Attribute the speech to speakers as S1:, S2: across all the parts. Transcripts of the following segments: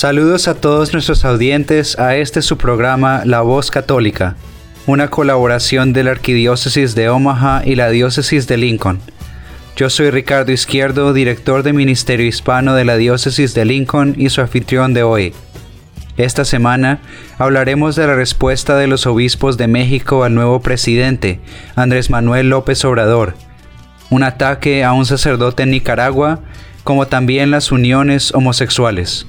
S1: Saludos a todos nuestros audientes a este su programa La Voz Católica, una colaboración de la Arquidiócesis de Omaha y la Diócesis de Lincoln. Yo soy Ricardo Izquierdo, director de Ministerio Hispano de la Diócesis de Lincoln y su anfitrión de hoy. Esta semana hablaremos de la respuesta de los obispos de México al nuevo presidente, Andrés Manuel López Obrador, un ataque a un sacerdote en Nicaragua, como también las uniones homosexuales.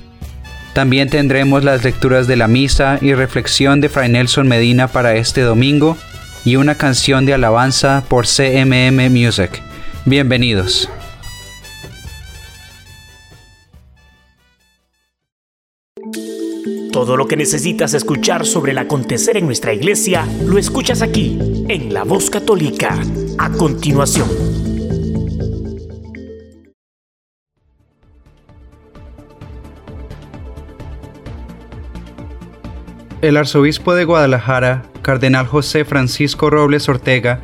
S1: También tendremos las lecturas de la misa y reflexión de Fray Nelson Medina para este domingo y una canción de alabanza por CMM Music. Bienvenidos.
S2: Todo lo que necesitas escuchar sobre el acontecer en nuestra iglesia lo escuchas aquí, en La Voz Católica, a continuación.
S1: El arzobispo de Guadalajara, Cardenal José Francisco Robles Ortega,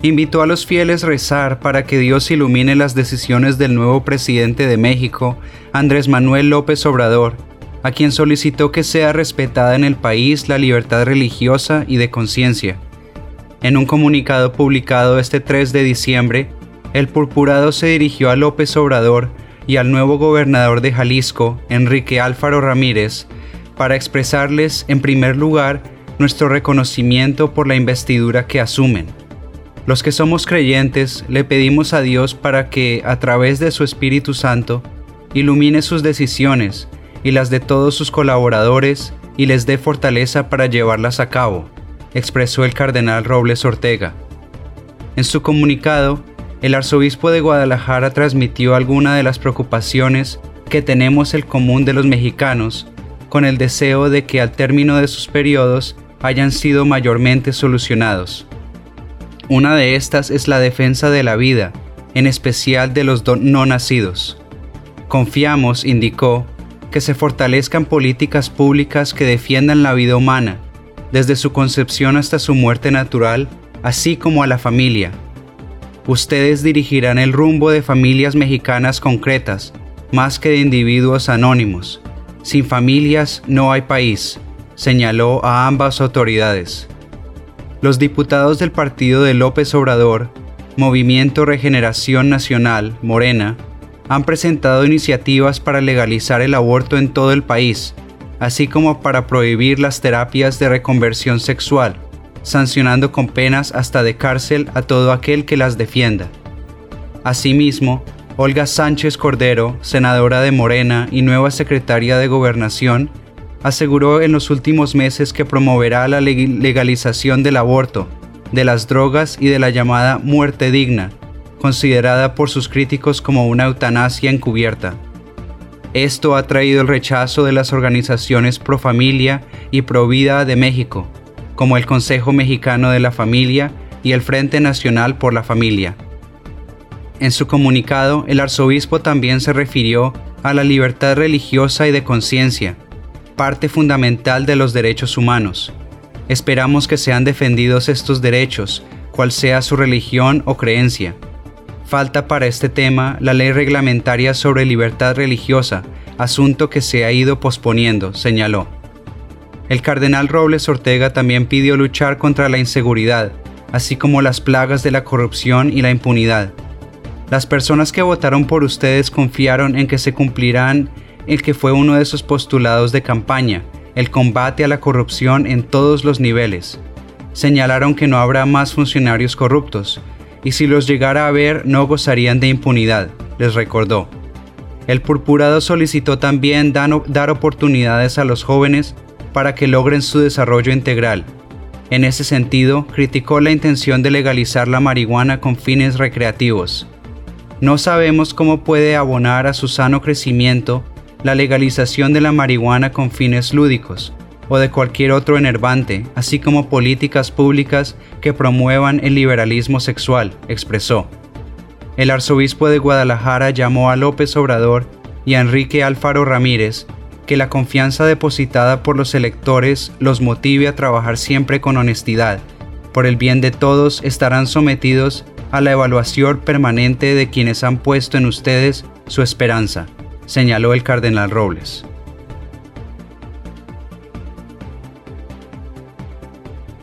S1: invitó a los fieles a rezar para que Dios ilumine las decisiones del nuevo presidente de México, Andrés Manuel López Obrador, a quien solicitó que sea respetada en el país la libertad religiosa y de conciencia. En un comunicado publicado este 3 de diciembre, el purpurado se dirigió a López Obrador y al nuevo gobernador de Jalisco, Enrique Álvaro Ramírez, para expresarles, en primer lugar, nuestro reconocimiento por la investidura que asumen. Los que somos creyentes le pedimos a Dios para que, a través de su Espíritu Santo, ilumine sus decisiones y las de todos sus colaboradores y les dé fortaleza para llevarlas a cabo, expresó el cardenal Robles Ortega. En su comunicado, el arzobispo de Guadalajara transmitió algunas de las preocupaciones que tenemos el común de los mexicanos con el deseo de que al término de sus periodos hayan sido mayormente solucionados. Una de estas es la defensa de la vida, en especial de los no nacidos. Confiamos, indicó, que se fortalezcan políticas públicas que defiendan la vida humana, desde su concepción hasta su muerte natural, así como a la familia. Ustedes dirigirán el rumbo de familias mexicanas concretas, más que de individuos anónimos, sin familias no hay país, señaló a ambas autoridades. Los diputados del partido de López Obrador, Movimiento Regeneración Nacional, Morena, han presentado iniciativas para legalizar el aborto en todo el país, así como para prohibir las terapias de reconversión sexual, sancionando con penas hasta de cárcel a todo aquel que las defienda. Asimismo, Olga Sánchez Cordero, senadora de Morena y nueva secretaria de Gobernación, aseguró en los últimos meses que promoverá la legalización del aborto, de las drogas y de la llamada muerte digna, considerada por sus críticos como una eutanasia encubierta. Esto ha traído el rechazo de las organizaciones pro familia y pro vida de México, como el Consejo Mexicano de la Familia y el Frente Nacional por la Familia. En su comunicado, el arzobispo también se refirió a la libertad religiosa y de conciencia, parte fundamental de los derechos humanos. Esperamos que sean defendidos estos derechos, cual sea su religión o creencia. Falta para este tema la ley reglamentaria sobre libertad religiosa, asunto que se ha ido posponiendo, señaló. El cardenal Robles Ortega también pidió luchar contra la inseguridad, así como las plagas de la corrupción y la impunidad las personas que votaron por ustedes confiaron en que se cumplirán el que fue uno de sus postulados de campaña, el combate a la corrupción en todos los niveles. Señalaron que no habrá más funcionarios corruptos, y si los llegara a haber no gozarían de impunidad, les recordó. El purpurado solicitó también dar oportunidades a los jóvenes para que logren su desarrollo integral. En ese sentido, criticó la intención de legalizar la marihuana con fines recreativos. No sabemos cómo puede abonar a su sano crecimiento la legalización de la marihuana con fines lúdicos, o de cualquier otro enervante, así como políticas públicas que promuevan el liberalismo sexual, expresó. El arzobispo de Guadalajara llamó a López Obrador y a Enrique Alfaro Ramírez que la confianza depositada por los electores los motive a trabajar siempre con honestidad. Por el bien de todos estarán sometidos a la evaluación permanente de quienes han puesto en ustedes su esperanza, señaló el cardenal Robles.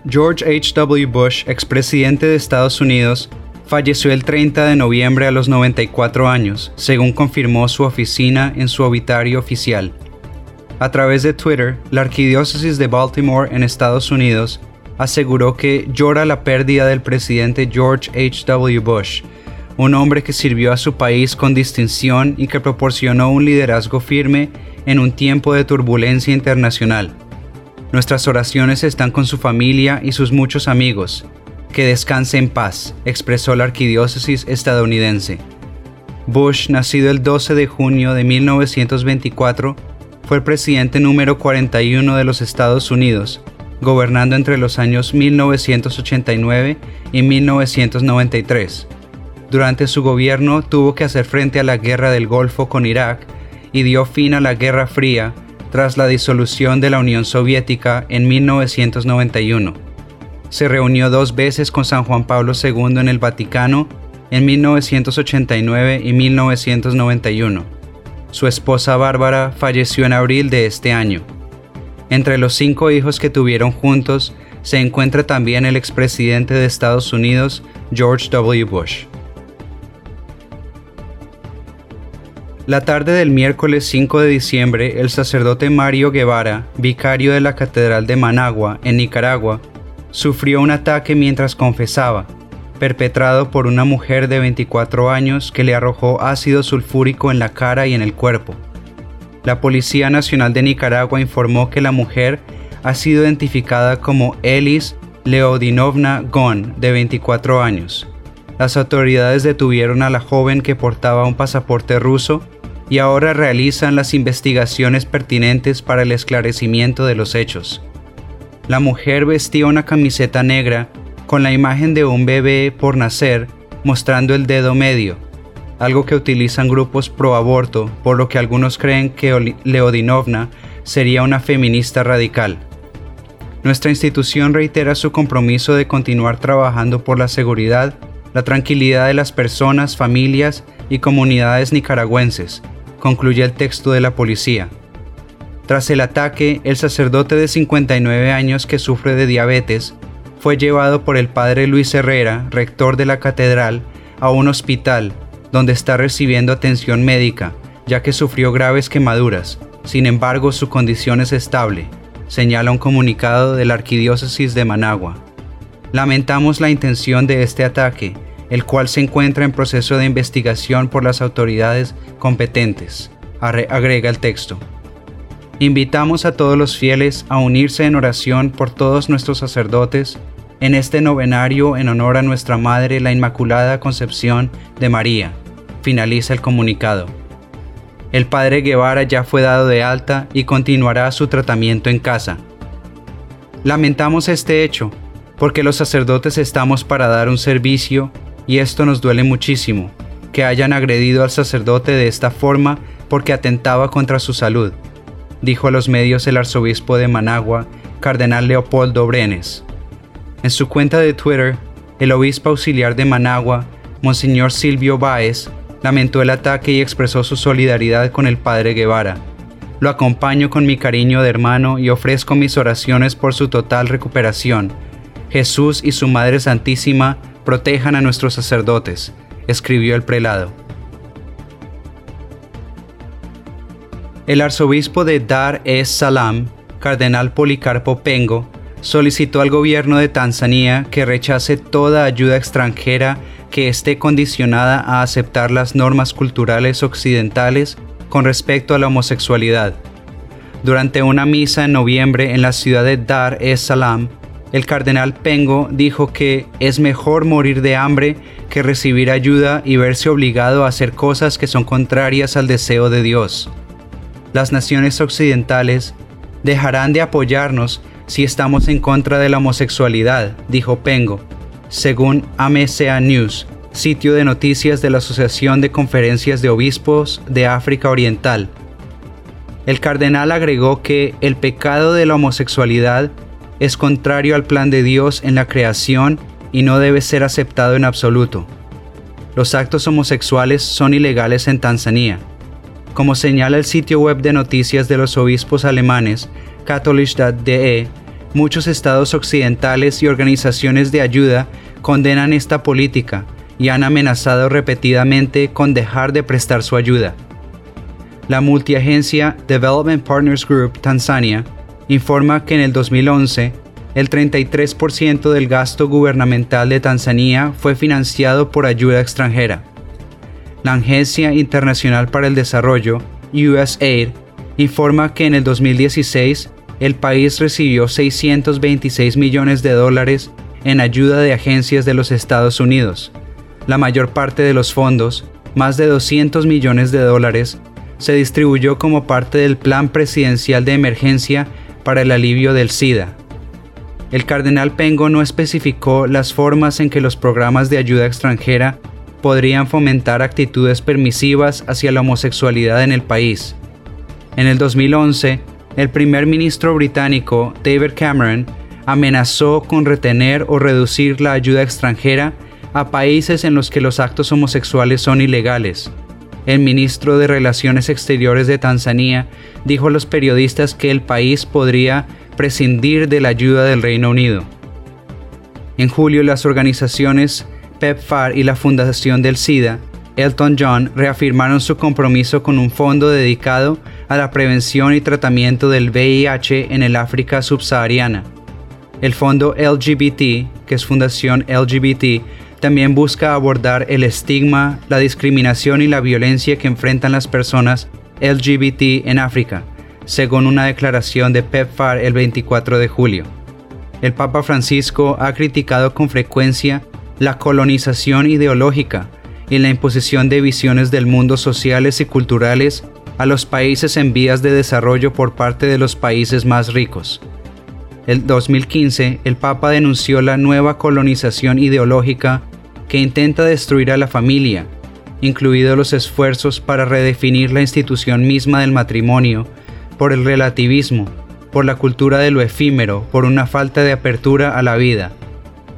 S1: George H. W. Bush, expresidente de Estados Unidos, falleció el 30 de noviembre a los 94 años, según confirmó su oficina en su obituario oficial. A través de Twitter, la Arquidiócesis de Baltimore en Estados Unidos aseguró que llora la pérdida del presidente George H. W. Bush, un hombre que sirvió a su país con distinción y que proporcionó un liderazgo firme en un tiempo de turbulencia internacional. Nuestras oraciones están con su familia y sus muchos amigos. Que descanse en paz, expresó la arquidiócesis estadounidense. Bush, nacido el 12 de junio de 1924, fue el presidente número 41 de los Estados Unidos, gobernando entre los años 1989 y 1993. Durante su gobierno tuvo que hacer frente a la guerra del Golfo con Irak y dio fin a la Guerra Fría tras la disolución de la Unión Soviética en 1991. Se reunió dos veces con San Juan Pablo II en el Vaticano en 1989 y 1991. Su esposa Bárbara falleció en abril de este año. Entre los cinco hijos que tuvieron juntos se encuentra también el expresidente de Estados Unidos, George W. Bush. La tarde del miércoles 5 de diciembre, el sacerdote Mario Guevara, vicario de la Catedral de Managua, en Nicaragua, sufrió un ataque mientras confesaba, perpetrado por una mujer de 24 años que le arrojó ácido sulfúrico en la cara y en el cuerpo. La Policía Nacional de Nicaragua informó que la mujer ha sido identificada como Elis Leodinovna Gon, de 24 años. Las autoridades detuvieron a la joven que portaba un pasaporte ruso y ahora realizan las investigaciones pertinentes para el esclarecimiento de los hechos. La mujer vestía una camiseta negra con la imagen de un bebé por nacer mostrando el dedo medio, algo que utilizan grupos pro aborto, por lo que algunos creen que Leodinovna sería una feminista radical. Nuestra institución reitera su compromiso de continuar trabajando por la seguridad, la tranquilidad de las personas, familias y comunidades nicaragüenses, concluye el texto de la policía. Tras el ataque, el sacerdote de 59 años que sufre de diabetes fue llevado por el padre Luis Herrera, rector de la catedral, a un hospital donde está recibiendo atención médica, ya que sufrió graves quemaduras. Sin embargo, su condición es estable, señala un comunicado de la Arquidiócesis de Managua. Lamentamos la intención de este ataque, el cual se encuentra en proceso de investigación por las autoridades competentes, agrega el texto. Invitamos a todos los fieles a unirse en oración por todos nuestros sacerdotes en este novenario en honor a nuestra Madre la Inmaculada Concepción de María, finaliza el comunicado. El padre Guevara ya fue dado de alta y continuará su tratamiento en casa. Lamentamos este hecho, porque los sacerdotes estamos para dar un servicio y esto nos duele muchísimo, que hayan agredido al sacerdote de esta forma porque atentaba contra su salud, dijo a los medios el arzobispo de Managua, cardenal Leopoldo Brenes. En su cuenta de Twitter, el obispo auxiliar de Managua, Monseñor Silvio Báez, lamentó el ataque y expresó su solidaridad con el padre Guevara. Lo acompaño con mi cariño de hermano y ofrezco mis oraciones por su total recuperación. Jesús y su Madre Santísima protejan a nuestros sacerdotes, escribió el prelado. El arzobispo de Dar es Salaam, cardenal Policarpo Pengo, solicitó al gobierno de Tanzania que rechace toda ayuda extranjera que esté condicionada a aceptar las normas culturales occidentales con respecto a la homosexualidad. Durante una misa en noviembre en la ciudad de Dar es Salaam, el cardenal Pengo dijo que es mejor morir de hambre que recibir ayuda y verse obligado a hacer cosas que son contrarias al deseo de Dios. Las naciones occidentales dejarán de apoyarnos si estamos en contra de la homosexualidad, dijo Pengo, según AMCA News, sitio de noticias de la Asociación de Conferencias de Obispos de África Oriental. El cardenal agregó que el pecado de la homosexualidad es contrario al plan de Dios en la creación y no debe ser aceptado en absoluto. Los actos homosexuales son ilegales en Tanzania. Como señala el sitio web de noticias de los obispos alemanes, catholic.de, muchos estados occidentales y organizaciones de ayuda condenan esta política y han amenazado repetidamente con dejar de prestar su ayuda. La multiagencia Development Partners Group Tanzania informa que en el 2011 el 33% del gasto gubernamental de Tanzania fue financiado por ayuda extranjera. La Agencia Internacional para el Desarrollo, USAID, informa que en el 2016 el país recibió 626 millones de dólares en ayuda de agencias de los Estados Unidos. La mayor parte de los fondos, más de 200 millones de dólares, se distribuyó como parte del Plan Presidencial de Emergencia para el alivio del SIDA. El cardenal Pengo no especificó las formas en que los programas de ayuda extranjera podrían fomentar actitudes permisivas hacia la homosexualidad en el país. En el 2011, el primer ministro británico David Cameron amenazó con retener o reducir la ayuda extranjera a países en los que los actos homosexuales son ilegales. El ministro de Relaciones Exteriores de Tanzania dijo a los periodistas que el país podría prescindir de la ayuda del Reino Unido. En julio, las organizaciones PEPFAR y la Fundación del SIDA, Elton John, reafirmaron su compromiso con un fondo dedicado la prevención y tratamiento del VIH en el África subsahariana. El fondo LGBT, que es Fundación LGBT, también busca abordar el estigma, la discriminación y la violencia que enfrentan las personas LGBT en África, según una declaración de PEPFAR el 24 de julio. El Papa Francisco ha criticado con frecuencia la colonización ideológica y la imposición de visiones del mundo sociales y culturales a los países en vías de desarrollo por parte de los países más ricos. El 2015, el Papa denunció la nueva colonización ideológica que intenta destruir a la familia, incluidos los esfuerzos para redefinir la institución misma del matrimonio, por el relativismo, por la cultura de lo efímero, por una falta de apertura a la vida.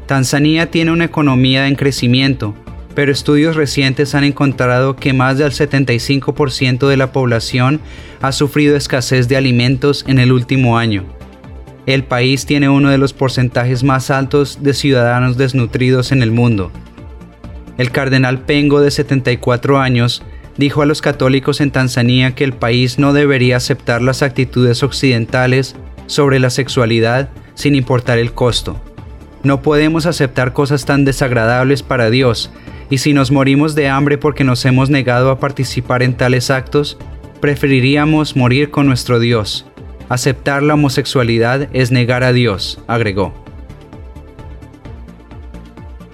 S1: Tanzania tiene una economía en crecimiento, pero estudios recientes han encontrado que más del 75% de la población ha sufrido escasez de alimentos en el último año. El país tiene uno de los porcentajes más altos de ciudadanos desnutridos en el mundo. El cardenal Pengo, de 74 años, dijo a los católicos en Tanzania que el país no debería aceptar las actitudes occidentales sobre la sexualidad sin importar el costo. No podemos aceptar cosas tan desagradables para Dios, y si nos morimos de hambre porque nos hemos negado a participar en tales actos, preferiríamos morir con nuestro Dios. Aceptar la homosexualidad es negar a Dios, agregó.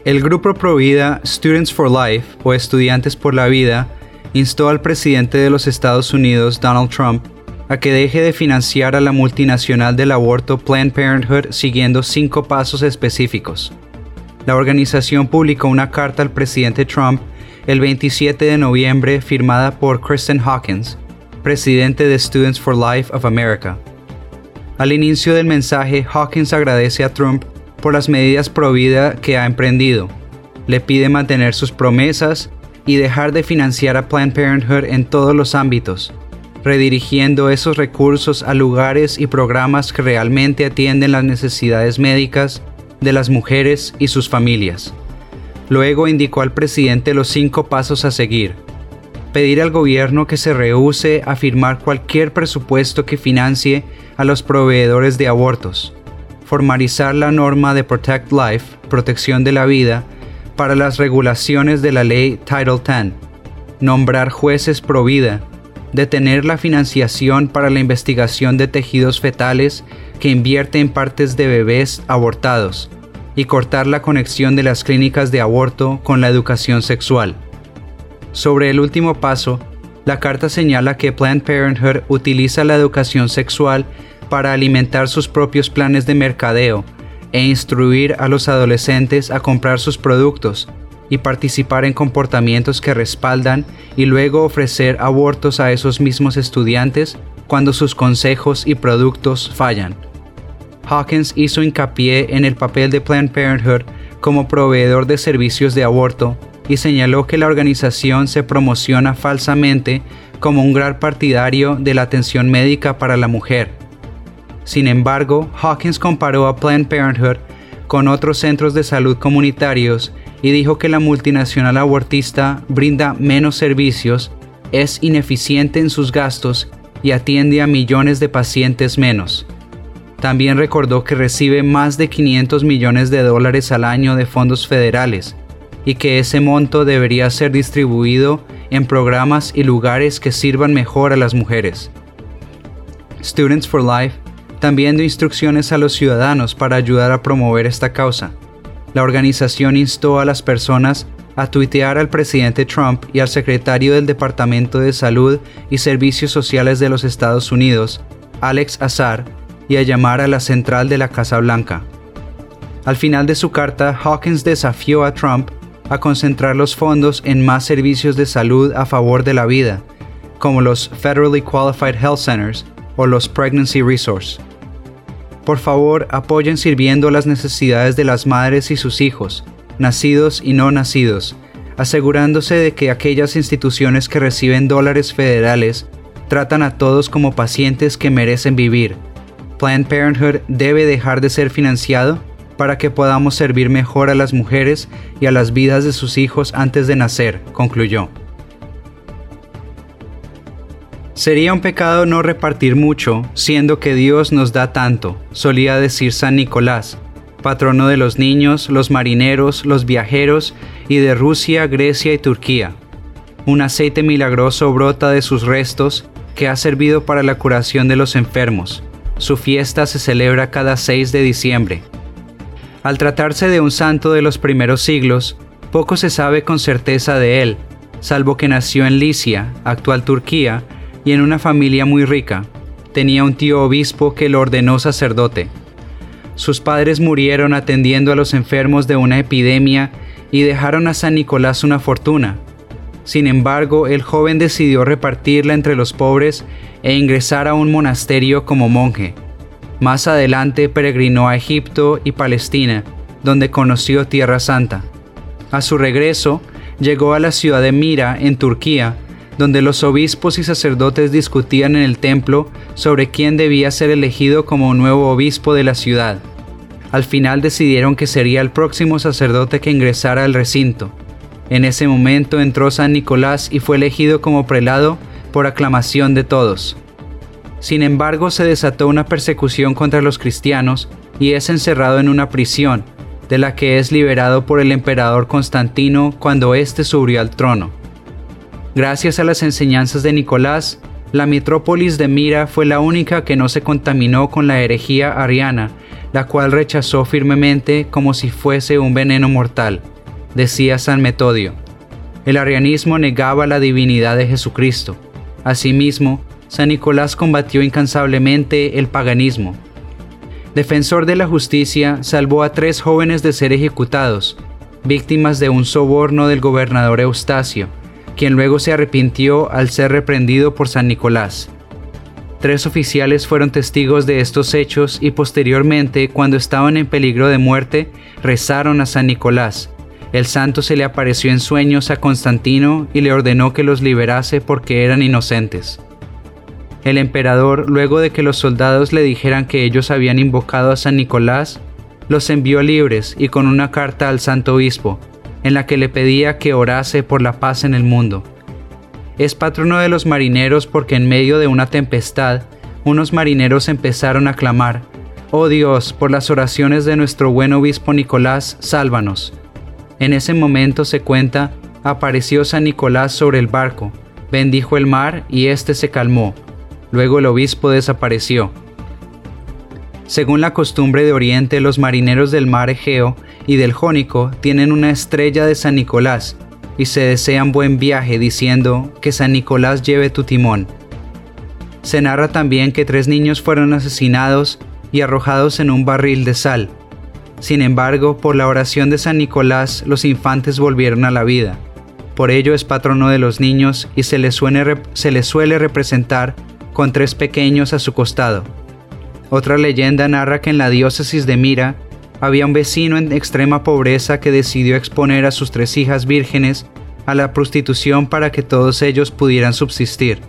S1: El grupo Provida Students for Life o Estudiantes por la Vida instó al presidente de los Estados Unidos, Donald Trump, a que deje de financiar a la multinacional del aborto Planned Parenthood siguiendo cinco pasos específicos. La organización publicó una carta al presidente Trump el 27 de noviembre firmada por Kristen Hawkins, presidente de Students for Life of America. Al inicio del mensaje, Hawkins agradece a Trump por las medidas pro vida que ha emprendido. Le pide mantener sus promesas y dejar de financiar a Planned Parenthood en todos los ámbitos, redirigiendo esos recursos a lugares y programas que realmente atienden las necesidades médicas de las mujeres y sus familias. Luego indicó al presidente los cinco pasos a seguir. Pedir al gobierno que se rehúse a firmar cualquier presupuesto que financie a los proveedores de abortos formalizar la norma de Protect Life, protección de la vida, para las regulaciones de la ley Title X, nombrar jueces pro vida, detener la financiación para la investigación de tejidos fetales que invierte en partes de bebés abortados y cortar la conexión de las clínicas de aborto con la educación sexual. Sobre el último paso, la carta señala que Planned Parenthood utiliza la educación sexual para alimentar sus propios planes de mercadeo e instruir a los adolescentes a comprar sus productos y participar en comportamientos que respaldan y luego ofrecer abortos a esos mismos estudiantes cuando sus consejos y productos fallan. Hawkins hizo hincapié en el papel de Planned Parenthood como proveedor de servicios de aborto y señaló que la organización se promociona falsamente como un gran partidario de la atención médica para la mujer. Sin embargo, Hawkins comparó a Planned Parenthood con otros centros de salud comunitarios y dijo que la multinacional abortista brinda menos servicios, es ineficiente en sus gastos y atiende a millones de pacientes menos. También recordó que recibe más de 500 millones de dólares al año de fondos federales y que ese monto debería ser distribuido en programas y lugares que sirvan mejor a las mujeres. Students for Life también dio instrucciones a los ciudadanos para ayudar a promover esta causa. La organización instó a las personas a tuitear al presidente Trump y al secretario del Departamento de Salud y Servicios Sociales de los Estados Unidos, Alex Azar, y a llamar a la central de la Casa Blanca. Al final de su carta, Hawkins desafió a Trump a concentrar los fondos en más servicios de salud a favor de la vida, como los Federally Qualified Health Centers o los Pregnancy Resource. Por favor, apoyen sirviendo las necesidades de las madres y sus hijos, nacidos y no nacidos, asegurándose de que aquellas instituciones que reciben dólares federales tratan a todos como pacientes que merecen vivir, Planned Parenthood debe dejar de ser financiado para que podamos servir mejor a las mujeres y a las vidas de sus hijos antes de nacer, concluyó. Sería un pecado no repartir mucho, siendo que Dios nos da tanto, solía decir San Nicolás, patrono de los niños, los marineros, los viajeros y de Rusia, Grecia y Turquía. Un aceite milagroso brota de sus restos que ha servido para la curación de los enfermos, su fiesta se celebra cada 6 de diciembre. Al tratarse de un santo de los primeros siglos, poco se sabe con certeza de él, salvo que nació en Licia, actual Turquía, y en una familia muy rica. Tenía un tío obispo que lo ordenó sacerdote. Sus padres murieron atendiendo a los enfermos de una epidemia y dejaron a San Nicolás una fortuna. Sin embargo, el joven decidió repartirla entre los pobres e ingresar a un monasterio como monje. Más adelante peregrinó a Egipto y Palestina, donde conoció Tierra Santa. A su regreso, llegó a la ciudad de Mira, en Turquía, donde los obispos y sacerdotes discutían en el templo sobre quién debía ser elegido como nuevo obispo de la ciudad. Al final decidieron que sería el próximo sacerdote que ingresara al recinto. En ese momento entró San Nicolás y fue elegido como prelado por aclamación de todos. Sin embargo, se desató una persecución contra los cristianos y es encerrado en una prisión, de la que es liberado por el emperador Constantino cuando éste subió al trono. Gracias a las enseñanzas de Nicolás, la metrópolis de Mira fue la única que no se contaminó con la herejía ariana, la cual rechazó firmemente como si fuese un veneno mortal, decía San Metodio. El arianismo negaba la divinidad de Jesucristo, Asimismo, San Nicolás combatió incansablemente el paganismo. Defensor de la justicia, salvó a tres jóvenes de ser ejecutados, víctimas de un soborno del gobernador Eustacio, quien luego se arrepintió al ser reprendido por San Nicolás. Tres oficiales fueron testigos de estos hechos y posteriormente, cuando estaban en peligro de muerte, rezaron a San Nicolás, el santo se le apareció en sueños a Constantino y le ordenó que los liberase porque eran inocentes. El emperador, luego de que los soldados le dijeran que ellos habían invocado a San Nicolás, los envió libres y con una carta al santo obispo, en la que le pedía que orase por la paz en el mundo. Es patrono de los marineros porque en medio de una tempestad, unos marineros empezaron a clamar, Oh Dios, por las oraciones de nuestro buen obispo Nicolás, sálvanos. En ese momento se cuenta, apareció San Nicolás sobre el barco, bendijo el mar y éste se calmó. Luego el obispo desapareció. Según la costumbre de Oriente, los marineros del mar Egeo y del Jónico tienen una estrella de San Nicolás y se desean buen viaje diciendo que San Nicolás lleve tu timón. Se narra también que tres niños fueron asesinados y arrojados en un barril de sal. Sin embargo, por la oración de San Nicolás, los infantes volvieron a la vida. Por ello es patrono de los niños y se le, se le suele representar con tres pequeños a su costado. Otra leyenda narra que en la diócesis de Mira había un vecino en extrema pobreza que decidió exponer a sus tres hijas vírgenes a la prostitución para que todos ellos pudieran subsistir.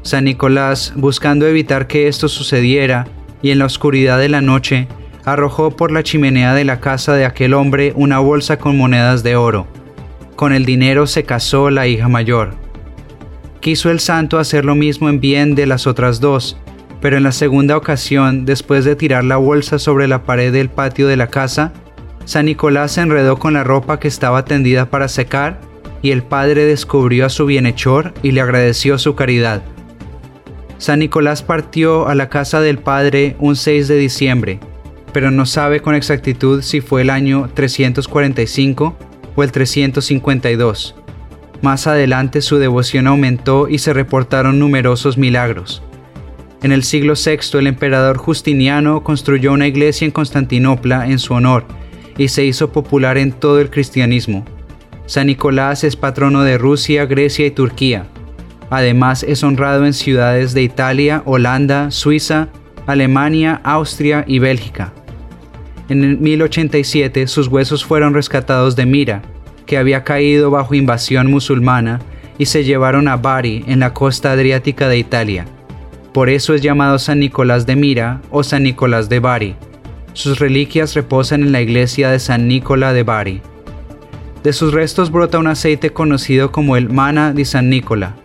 S1: San Nicolás, buscando evitar que esto sucediera, y en la oscuridad de la noche, arrojó por la chimenea de la casa de aquel hombre una bolsa con monedas de oro. Con el dinero se casó la hija mayor. Quiso el santo hacer lo mismo en bien de las otras dos, pero en la segunda ocasión, después de tirar la bolsa sobre la pared del patio de la casa, San Nicolás se enredó con la ropa que estaba tendida para secar y el padre descubrió a su bienhechor y le agradeció su caridad. San Nicolás partió a la casa del padre un 6 de diciembre, pero no sabe con exactitud si fue el año 345 o el 352. Más adelante su devoción aumentó y se reportaron numerosos milagros. En el siglo VI el emperador Justiniano construyó una iglesia en Constantinopla en su honor y se hizo popular en todo el cristianismo. San Nicolás es patrono de Rusia, Grecia y Turquía. Además es honrado en ciudades de Italia, Holanda, Suiza, Alemania, Austria y Bélgica. En 1087 sus huesos fueron rescatados de Mira, que había caído bajo invasión musulmana, y se llevaron a Bari, en la costa adriática de Italia. Por eso es llamado San Nicolás de Mira o San Nicolás de Bari. Sus reliquias reposan en la iglesia de San Nicolás de Bari. De sus restos brota un aceite conocido como el Mana de San Nicola.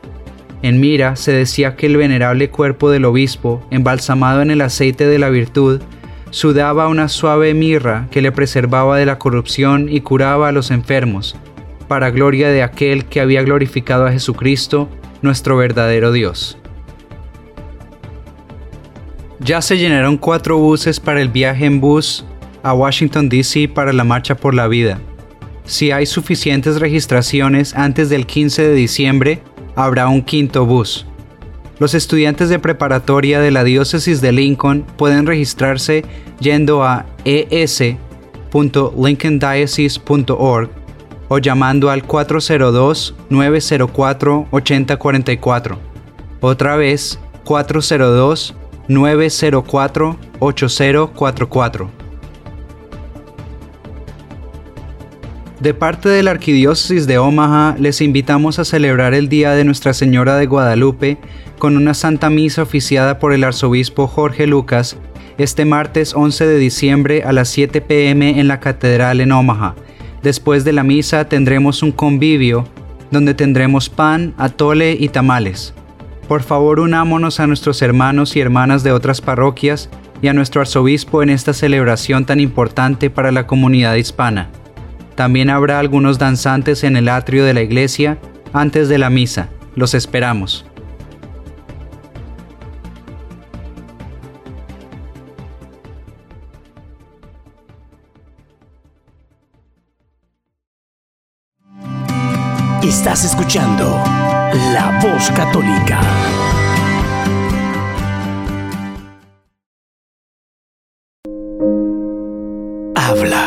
S1: En Mira se decía que el venerable cuerpo del obispo, embalsamado en el aceite de la virtud, sudaba una suave mirra que le preservaba de la corrupción y curaba a los enfermos, para gloria de aquel que había glorificado a Jesucristo, nuestro verdadero Dios. Ya se llenaron cuatro buses para el viaje en bus a Washington, D.C. para la Marcha por la Vida. Si hay suficientes registraciones antes del 15 de diciembre, habrá un quinto bus. Los estudiantes de preparatoria de la diócesis de Lincoln pueden registrarse yendo a es.lincolndiocese.org o llamando al 402-904-8044. Otra vez, 402 De parte de la Arquidiócesis de Omaha, les invitamos a celebrar el Día de Nuestra Señora de Guadalupe con una Santa Misa oficiada por el Arzobispo Jorge Lucas este martes 11 de diciembre a las 7 pm en la Catedral en Omaha. Después de la misa tendremos un convivio donde tendremos pan, atole y tamales. Por favor, unámonos a nuestros hermanos y hermanas de otras parroquias y a nuestro arzobispo en esta celebración tan importante para la comunidad hispana. También habrá algunos danzantes en el atrio de la iglesia antes de la misa. Los esperamos.
S2: Estás escuchando La Voz Católica. Habla,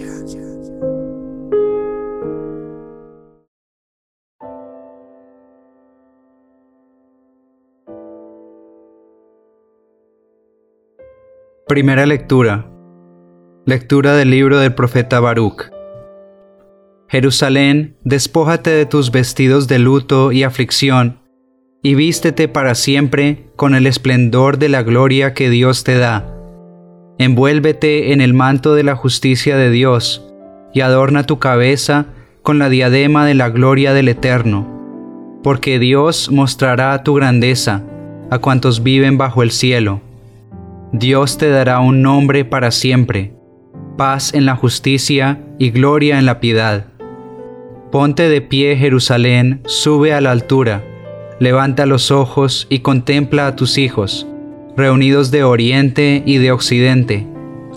S1: Primera lectura. Lectura del libro del profeta Baruch. Jerusalén, despójate de tus vestidos de luto y aflicción, y vístete para siempre con el esplendor de la gloria que Dios te da. Envuélvete en el manto de la justicia de Dios, y adorna tu cabeza con la diadema de la gloria del Eterno, porque Dios mostrará tu grandeza a cuantos viven bajo el cielo Dios te dará un nombre para siempre, paz en la justicia y gloria en la piedad. Ponte de pie, Jerusalén, sube a la altura, levanta los ojos y contempla a tus hijos, reunidos de oriente y de occidente,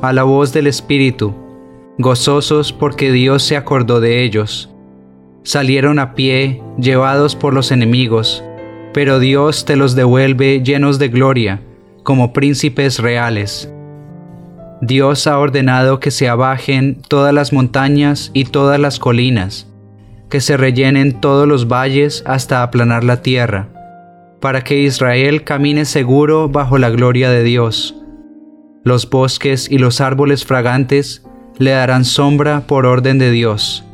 S1: a la voz del Espíritu, gozosos porque Dios se acordó de ellos. Salieron a pie, llevados por los enemigos, pero Dios te los devuelve llenos de gloria, como príncipes reales. Dios ha ordenado que se abajen todas las montañas y todas las colinas, que se rellenen todos los valles hasta aplanar la tierra, para que Israel camine seguro bajo la gloria de Dios. Los bosques y los árboles fragantes le darán sombra por orden de Dios,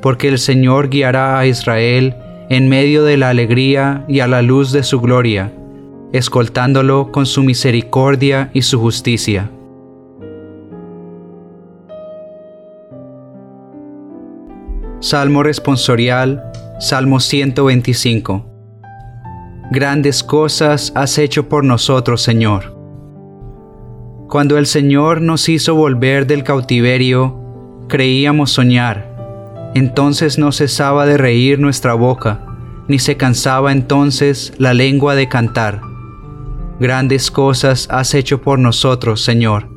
S1: porque el Señor guiará a Israel en medio de la alegría y a la luz de su gloria, escoltándolo con su misericordia y su justicia. Salmo responsorial, Salmo 125. Grandes cosas has hecho por nosotros, Señor. Cuando el Señor nos hizo volver del cautiverio, creíamos soñar. Entonces no cesaba de reír nuestra boca, ni se cansaba entonces la lengua de cantar. Grandes cosas has hecho por nosotros, Señor.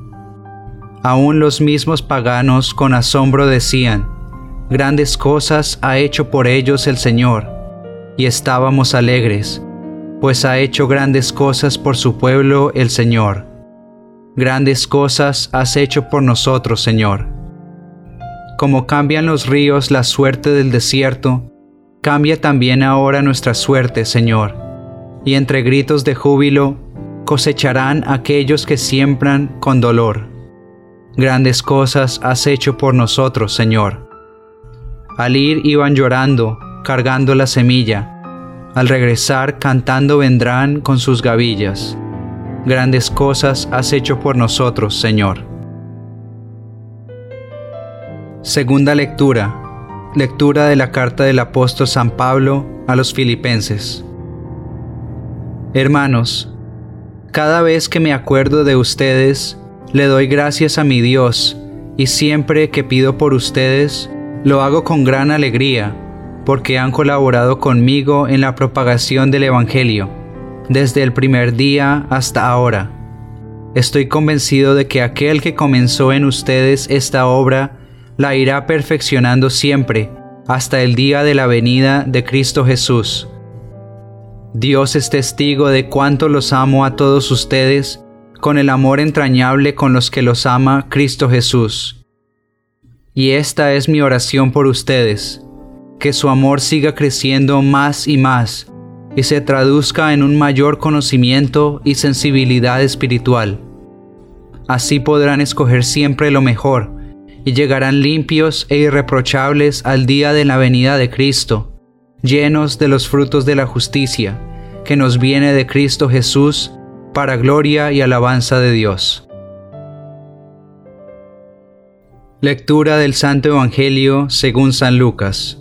S1: Aún los mismos paganos con asombro decían, Grandes cosas ha hecho por ellos el Señor, y estábamos alegres, pues ha hecho grandes cosas por su pueblo el Señor. Grandes cosas has hecho por nosotros, Señor. Como cambian los ríos la suerte del desierto, cambia también ahora nuestra suerte, Señor. Y entre gritos de júbilo cosecharán aquellos que siembran con dolor. Grandes cosas has hecho por nosotros, Señor. Al ir iban llorando, cargando la semilla. Al regresar cantando vendrán con sus gavillas. Grandes cosas has hecho por nosotros, Señor. Segunda lectura. Lectura de la carta del apóstol San Pablo a los filipenses. Hermanos, cada vez que me acuerdo de ustedes, le doy gracias a mi Dios, y siempre que pido por ustedes, lo hago con gran alegría, porque han colaborado conmigo en la propagación del Evangelio, desde el primer día hasta ahora. Estoy convencido de que aquel que comenzó en ustedes esta obra la irá perfeccionando siempre hasta el día de la venida de Cristo Jesús. Dios es testigo de cuánto los amo a todos ustedes con el amor entrañable con los que los ama Cristo Jesús. Y esta es mi oración por ustedes, que su amor siga creciendo más y más y se traduzca en un mayor conocimiento y sensibilidad espiritual. Así podrán escoger siempre lo mejor y llegarán limpios e irreprochables al día de la venida de Cristo, llenos de los frutos de la justicia que nos viene de Cristo Jesús para gloria y alabanza de Dios. Lectura del Santo Evangelio según San Lucas.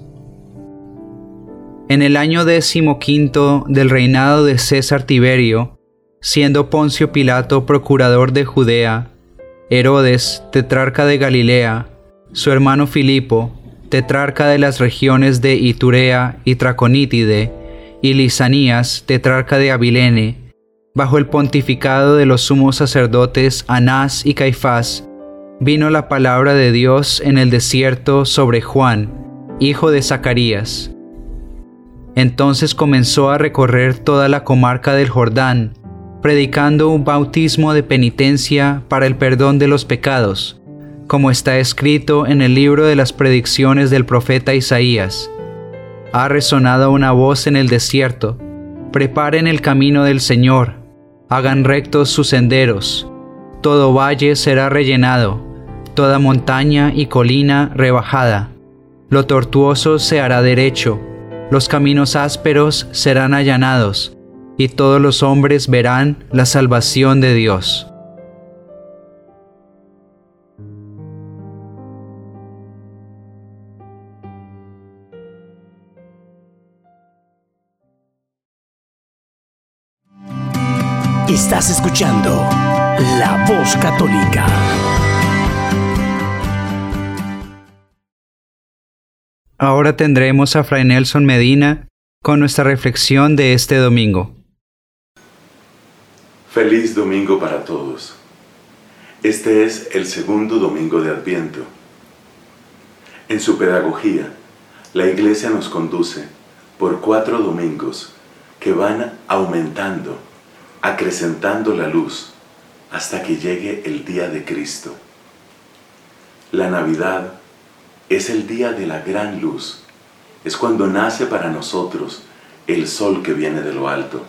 S1: En el año quinto del reinado de César Tiberio, siendo Poncio Pilato procurador de Judea, Herodes, tetrarca de Galilea, su hermano Filipo, tetrarca de las regiones de Iturea y Traconítide, y Lisanías, tetrarca de Abilene, bajo el pontificado de los sumos sacerdotes Anás y Caifás, vino la palabra de Dios en el desierto sobre Juan, hijo de Zacarías. Entonces comenzó a recorrer toda la comarca del Jordán, predicando un bautismo de penitencia para el perdón de los pecados, como está escrito en el libro de las predicciones del profeta Isaías. Ha resonado una voz en el desierto, preparen el camino del Señor, hagan rectos sus senderos, todo valle será rellenado, toda montaña y colina rebajada. Lo tortuoso se hará derecho, los caminos ásperos serán allanados, y todos los hombres verán la salvación de Dios.
S2: Estás escuchando La Voz Católica.
S1: Ahora tendremos a Fray Nelson Medina con nuestra reflexión de este domingo.
S3: Feliz domingo para todos. Este es el segundo domingo de Adviento. En su pedagogía, la Iglesia nos conduce por cuatro domingos que van aumentando, acrecentando la luz hasta que llegue el día de Cristo. La Navidad es el día de la gran luz, es cuando nace para nosotros el sol que viene de lo alto.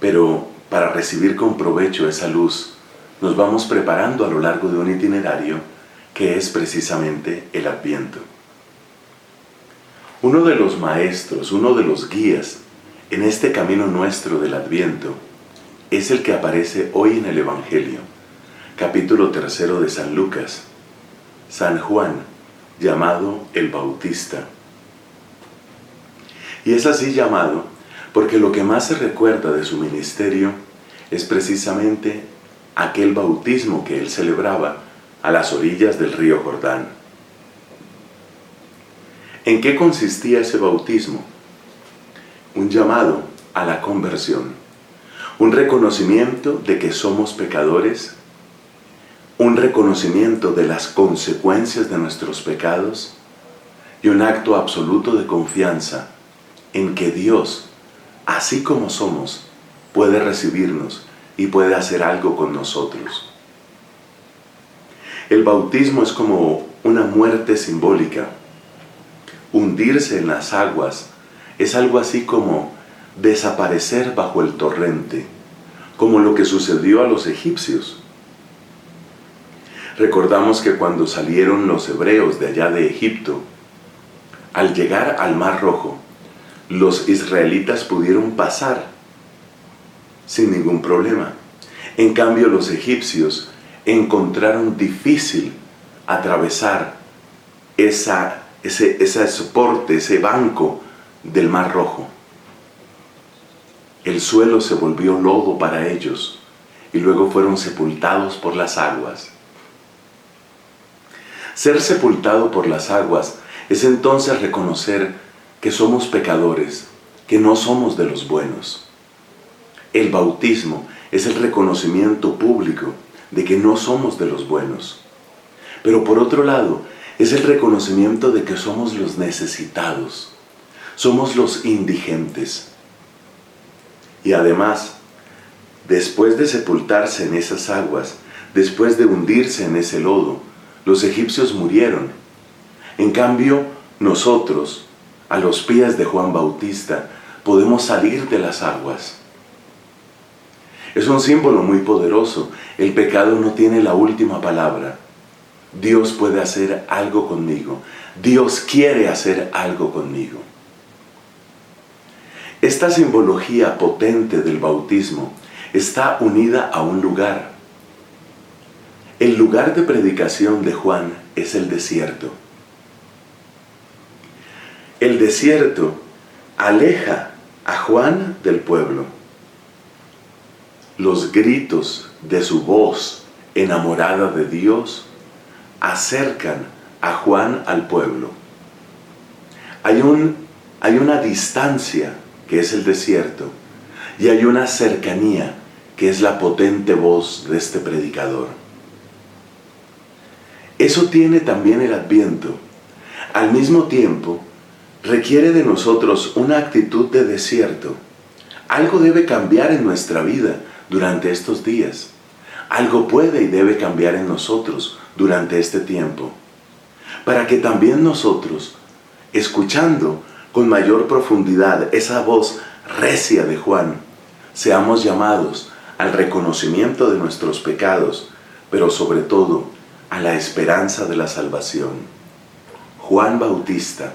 S3: Pero para recibir con provecho esa luz, nos vamos preparando a lo largo de un itinerario que es precisamente el Adviento. Uno de los maestros, uno de los guías en este camino nuestro del Adviento es el que aparece hoy en el Evangelio, capítulo tercero de San Lucas, San Juan, llamado el Bautista. Y es así llamado porque lo que más se recuerda de su ministerio es precisamente aquel bautismo que él celebraba a las orillas del río Jordán. ¿En qué consistía ese bautismo? Un llamado a la conversión, un reconocimiento de que somos pecadores, un reconocimiento de las consecuencias de nuestros pecados y un acto absoluto de confianza en que Dios, así como somos, puede recibirnos y puede hacer algo con nosotros. El bautismo es como una muerte simbólica. Hundirse en las aguas es algo así como desaparecer bajo el torrente, como lo que sucedió a los egipcios. Recordamos que cuando salieron los hebreos de allá de Egipto, al llegar al Mar Rojo, los israelitas pudieron pasar sin ningún problema. En cambio, los egipcios encontraron difícil atravesar esa, ese, ese soporte, ese banco del Mar Rojo. El suelo se volvió lodo para ellos y luego fueron sepultados por las aguas. Ser sepultado por las aguas es entonces reconocer que somos pecadores, que no somos de los buenos. El bautismo es el reconocimiento público de que no somos de los buenos. Pero por otro lado, es el reconocimiento de que somos los necesitados, somos los indigentes. Y además, después de sepultarse en esas aguas, después de hundirse en ese lodo, los egipcios murieron. En cambio, nosotros, a los pies de Juan Bautista, podemos salir de las aguas. Es un símbolo muy poderoso. El pecado no tiene la última palabra. Dios puede hacer algo conmigo. Dios quiere hacer algo conmigo. Esta simbología potente del bautismo está unida a un lugar. El lugar de predicación de Juan es el desierto. El desierto aleja a Juan del pueblo. Los gritos de su voz enamorada de Dios acercan a Juan al pueblo. Hay, un, hay una distancia que es el desierto y hay una cercanía que es la potente voz de este predicador. Eso tiene también el adviento. Al mismo tiempo, requiere de nosotros una actitud de desierto. Algo debe cambiar en nuestra vida durante estos días. Algo puede y debe cambiar en nosotros durante este tiempo. Para que también nosotros, escuchando con mayor profundidad esa voz recia de Juan, seamos llamados al reconocimiento de nuestros pecados, pero sobre todo a la esperanza de la salvación. Juan Bautista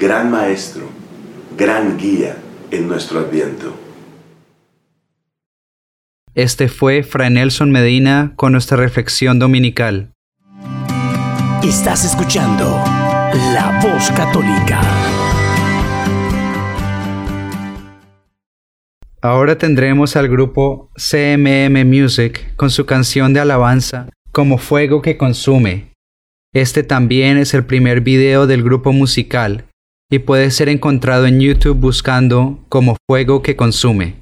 S3: gran maestro, gran guía en nuestro adviento.
S1: Este fue Fray Nelson Medina con nuestra reflexión dominical.
S2: Estás escuchando La Voz Católica.
S1: Ahora tendremos al grupo CMM Music con su canción de alabanza Como Fuego que Consume, Este también es el primer video del grupo musical y puede ser encontrado en YouTube buscando como Fuego que Consume.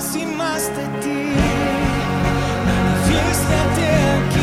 S4: Más y más de ti. Manifiéstate aquí,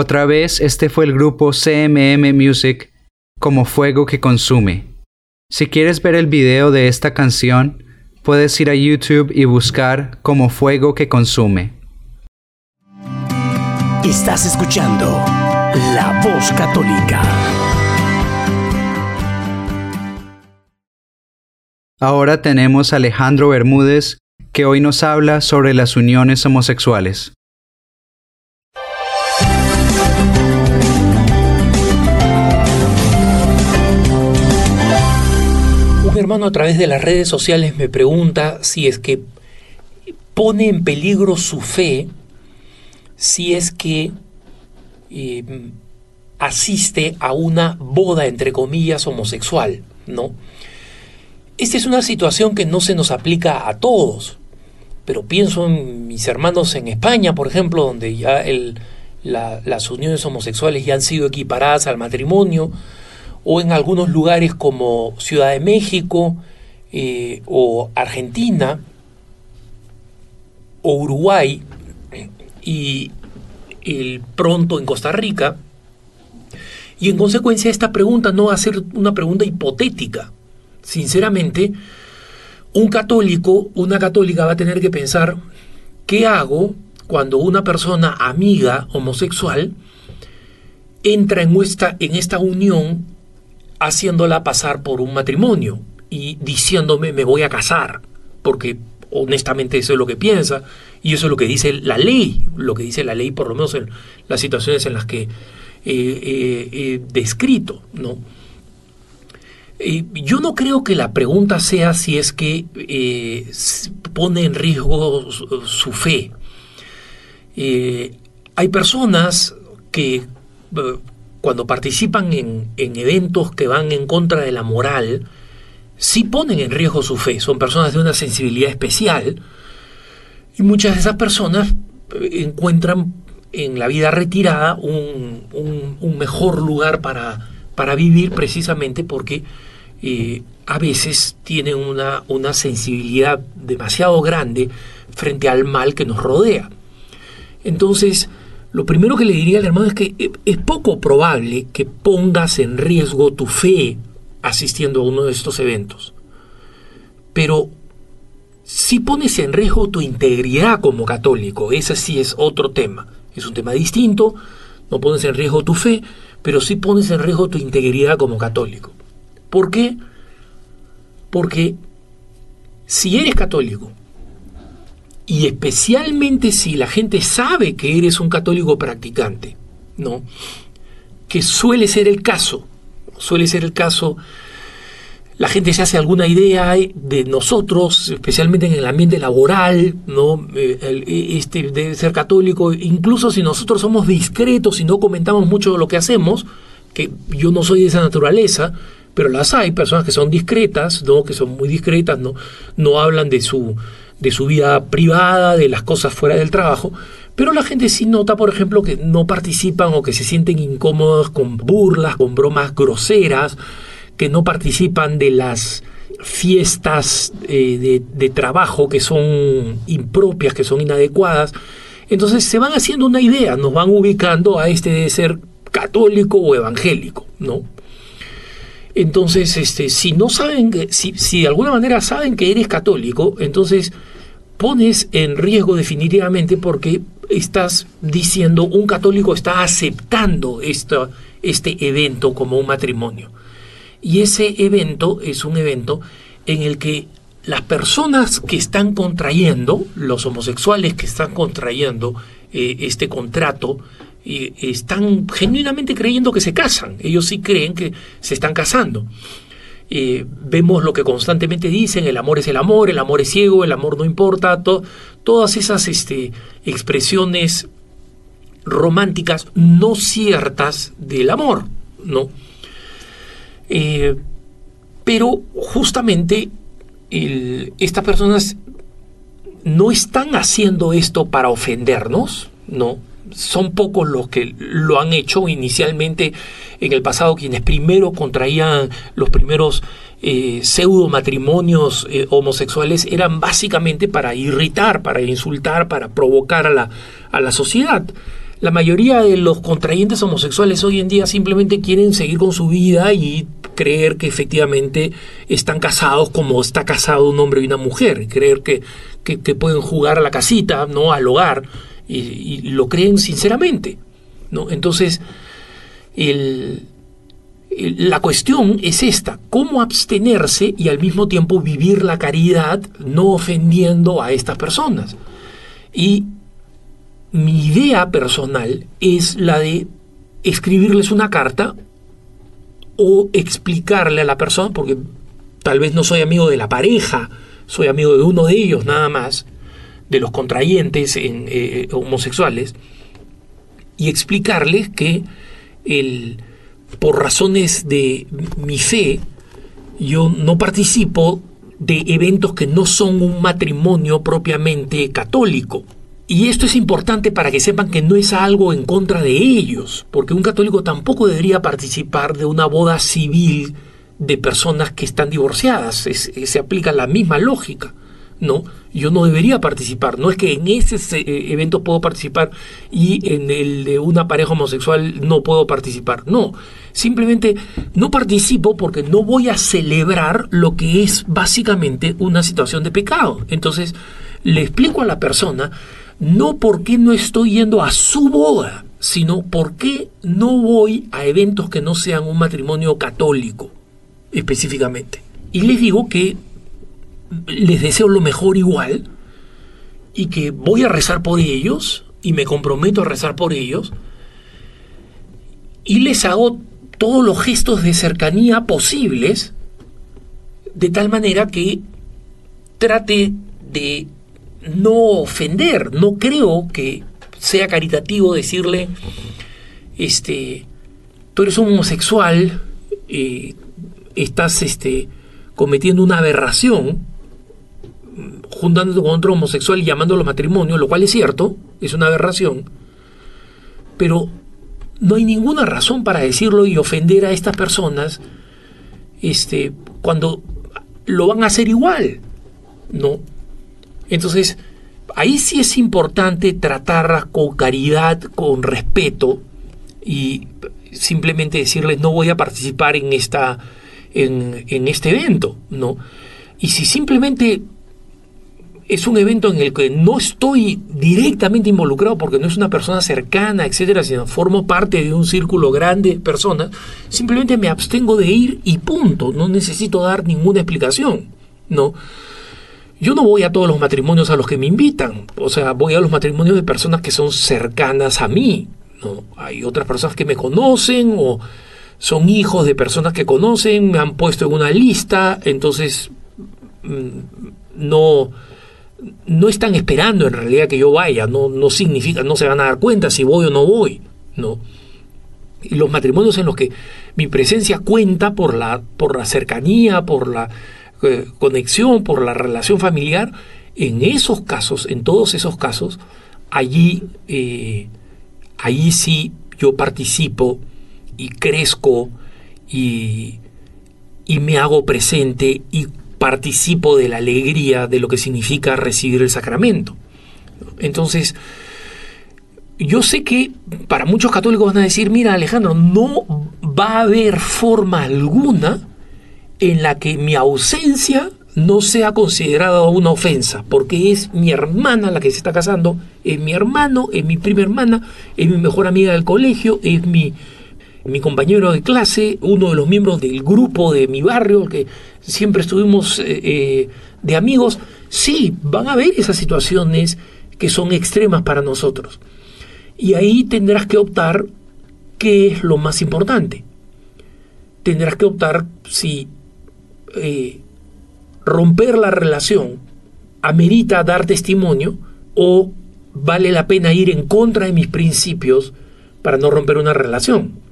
S1: Otra vez, este fue el grupo CMM Music como Fuego que Consume. Si quieres ver el video de esta canción, puedes ir a YouTube y buscar como Fuego que Consume.
S2: Estás escuchando La Voz Católica.
S1: Ahora tenemos a Alejandro Bermúdez, que hoy nos habla sobre las uniones homosexuales.
S5: Hermano a través de las redes sociales me pregunta si es que pone en peligro su fe si es que eh, asiste a una boda, entre comillas, homosexual, ¿no? Esta es una situación que no se nos aplica a todos, pero pienso en mis hermanos en España, por ejemplo, donde ya las uniones homosexuales ya han sido equiparadas al matrimonio, o en algunos lugares como Ciudad de México eh, o Argentina o Uruguay y el pronto en Costa Rica. Y en consecuencia esta pregunta no va a ser una pregunta hipotética. Sinceramente, un católico, una católica va a tener que pensar, ¿qué hago cuando una persona amiga homosexual entra en esta, en esta unión haciéndola pasar por un matrimonio y diciéndome me voy a casar? Porque honestamente eso es lo que piensa y eso es lo que dice la ley, lo que dice la ley por lo menos en las situaciones en las que eh, eh, he descrito, ¿no? Eh, yo no creo que la pregunta sea si es que eh, pone en riesgo su, fe. Eh, hay personas que eh, cuando participan en, en eventos que van en contra de la moral, sí ponen en riesgo su fe. Son personas de una sensibilidad especial y muchas de esas personas eh, encuentran en la vida retirada un, un- un mejor lugar para, para vivir precisamente porque eh, a veces tienen una, una sensibilidad demasiado grande frente al mal que nos rodea. Entonces, lo primero que le diría al hermano es que eh, es poco probable que pongas en riesgo tu fe asistiendo a uno de estos eventos. Pero si pones en riesgo tu integridad como católico, ese sí es otro tema. Es un tema distinto, no pones en riesgo tu fe, pero sí pones en riesgo tu integridad como católico. ¿Por qué? Porque si eres católico, y especialmente si la gente sabe que eres un católico practicante, ¿no? Que suele ser el caso, suele ser el caso la gente se hace alguna idea de nosotros, especialmente en el ambiente laboral, ¿no? Eh, el- Este debe ser católico, incluso si nosotros somos discretos y no comentamos mucho lo que hacemos, que yo no soy de esa naturaleza, pero las hay, personas que son discretas, ¿no? que son muy discretas, no, no hablan de su, de su vida privada, de las cosas fuera del trabajo, pero la gente sí nota, por ejemplo, que no participan o que se sienten incómodos con burlas, con bromas groseras, que no participan de las fiestas eh, de, de trabajo que son impropias, que son inadecuadas. Entonces se van haciendo una idea, nos van ubicando a este de ser católico o evangélico, ¿no? Entonces, este, si no saben, si, si de alguna manera saben que eres católico, entonces pones en riesgo definitivamente porque estás diciendo un católico está aceptando este evento como un matrimonio. Y ese evento es un evento en el que las personas que están contrayendo, los homosexuales que están contrayendo eh, este contrato, están genuinamente creyendo que se casan. Ellos sí creen que se están casando. Vemos lo que constantemente dicen, el amor es el amor, el amor es ciego, el amor no importa, to- todas esas este, expresiones románticas no ciertas del amor, ¿no? Eh, pero justamente estas personas no están haciendo esto para ofendernos, ¿no? Son pocos los que lo han hecho. Inicialmente en el pasado, quienes primero contraían los primeros eh, pseudo matrimonios eh, homosexuales eran básicamente para irritar, para insultar, para provocar a la, a la sociedad. la mayoría de los contrayentes homosexuales hoy en día simplemente quieren seguir con su vida y creer que efectivamente están casados como está casado un hombre y una mujer, creer que, que, que pueden jugar a la casita, no al hogar, y, lo creen sinceramente. ¿no? Entonces, el- la cuestión es esta, cómo abstenerse y al mismo tiempo vivir la caridad no ofendiendo a estas personas. Y mi idea personal es la de escribirles una carta o explicarle a la persona, porque tal vez no soy amigo de la pareja, soy amigo de uno de ellos nada más, de los contrayentes en, eh, homosexuales, y explicarles que el, por razones de mi fe, yo no participo de eventos que no son un matrimonio propiamente católico. Y esto es importante para que sepan que no es algo en contra de ellos, porque un católico tampoco debería participar de una boda civil de personas que están divorciadas. Se aplica la misma lógica. No, yo no debería participar. No es que en ese eh, evento puedo participar y en el de una pareja homosexual no puedo participar. No, simplemente no participo porque no voy a celebrar lo que es básicamente una situación de pecado. Entonces, le explico a la persona no por qué no estoy yendo a su boda, sino por qué no voy a eventos que no sean un matrimonio católico, específicamente. Y les digo que les deseo lo mejor igual y que voy a rezar por ellos y me comprometo a rezar por ellos y les hago todos los gestos de cercanía posibles de tal manera que trate de no ofender. No creo que sea caritativo decirle, este, tú eres un homosexual, eh, estás este, cometiendo una aberración, juntándote con otro homosexual y llamándolo matrimonio, lo cual es cierto, es una aberración, pero no hay ninguna razón para decirlo y ofender a estas personas este, cuando lo van a hacer igual, ¿no? Entonces, ahí sí es importante tratarlas con caridad, con respeto y simplemente decirles no voy a participar en esta en, en este evento, ¿no? Y si simplemente es un evento en el que no estoy directamente involucrado porque no es una persona cercana, etcétera, sino formo parte de un círculo grande de personas, simplemente me abstengo de ir y punto, no necesito dar ninguna explicación, ¿no? Yo no voy a todos los matrimonios a los que me invitan, o sea, voy a los matrimonios de personas que son cercanas a mí, ¿no? Hay otras personas que me conocen o son hijos de personas que conocen, me han puesto en una lista, entonces mm, no no están esperando en realidad que yo vaya, no, no significa, no se van a dar cuenta si voy o no voy, ¿no? Los matrimonios en los que mi presencia cuenta por la, por la cercanía, por la eh, conexión, por la relación familiar, en esos casos, en todos esos casos, allí, eh, allí sí yo participo y crezco y, y me hago presente y participo de la alegría de lo que significa recibir el sacramento. Entonces, yo sé que para muchos católicos van a decir, mira Alejandro, no va a haber forma alguna en la que mi ausencia no sea considerada una ofensa, porque es mi hermana la que se está casando, es mi hermano, es mi prima hermana, es mi mejor amiga del colegio, es mi, mi compañero de clase, uno de los miembros del grupo de mi barrio, que siempre estuvimos eh, eh, de amigos. Sí, van a haber esas situaciones que son extremas para nosotros. Y ahí tendrás que optar qué es lo más importante. Tendrás que optar si eh, romper la relación amerita dar testimonio o vale la pena ir en contra de mis principios para no romper una relación.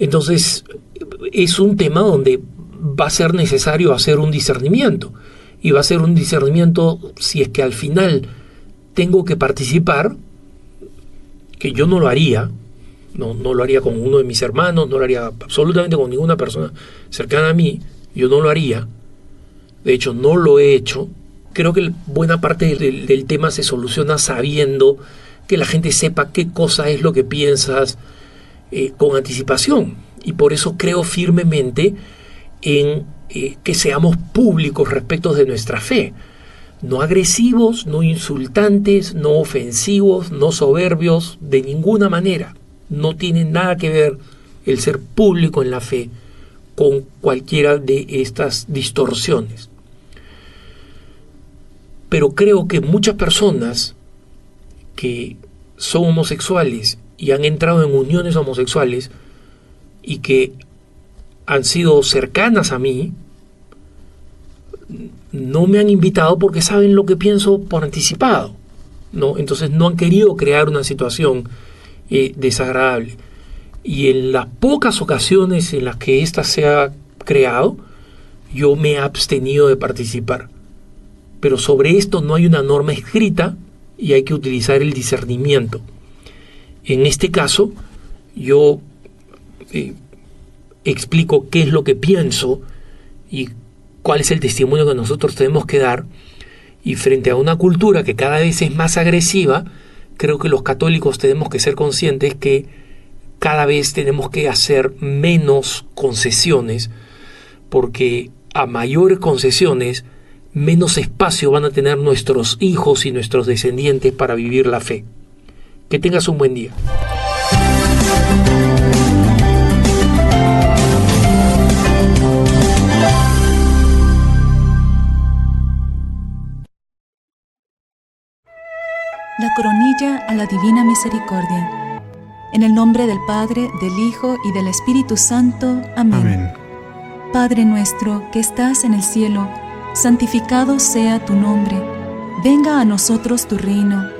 S5: Entonces, es un tema donde va a ser necesario hacer un discernimiento. Y va a ser un discernimiento si es que al final tengo que participar, que yo no lo haría, no, no lo haría con uno de mis hermanos, no lo haría absolutamente con ninguna persona cercana a mí, yo no lo haría. De hecho, no lo he hecho. Creo que buena parte del, del tema se soluciona sabiendo que la gente sepa qué cosa es lo que piensas eh, con anticipación. Y por eso creo firmemente en eh, que seamos públicos respecto de nuestra fe. No agresivos, no insultantes, no ofensivos, no soberbios, de ninguna manera. No tiene nada que ver el ser público en la fe con cualquiera de estas distorsiones. Pero creo que muchas personas que son homosexuales y han entrado en uniones homosexuales y que han sido cercanas a mí, no me han invitado porque saben lo que pienso por anticipado. ¿no? Entonces no han querido crear una situación eh, desagradable. Y en las pocas ocasiones en las que ésta se ha creado, yo me he abstenido de participar. Pero sobre esto no hay una norma escrita y hay que utilizar el discernimiento. En este caso, yo eh, explico qué es lo que pienso y cuál es el testimonio que nosotros tenemos que dar. Y frente a una cultura que cada vez es más agresiva, creo que los católicos tenemos que ser conscientes que cada vez tenemos que hacer menos concesiones, porque a mayores concesiones, menos espacio van a tener nuestros hijos y nuestros descendientes para vivir la fe. Que tengas un buen día.
S6: La coronilla a la divina misericordia. En el nombre del Padre, del Hijo y del Espíritu Santo. Amén.
S7: Amén.
S6: Padre nuestro que estás en el cielo, santificado sea tu nombre. Venga a nosotros tu reino.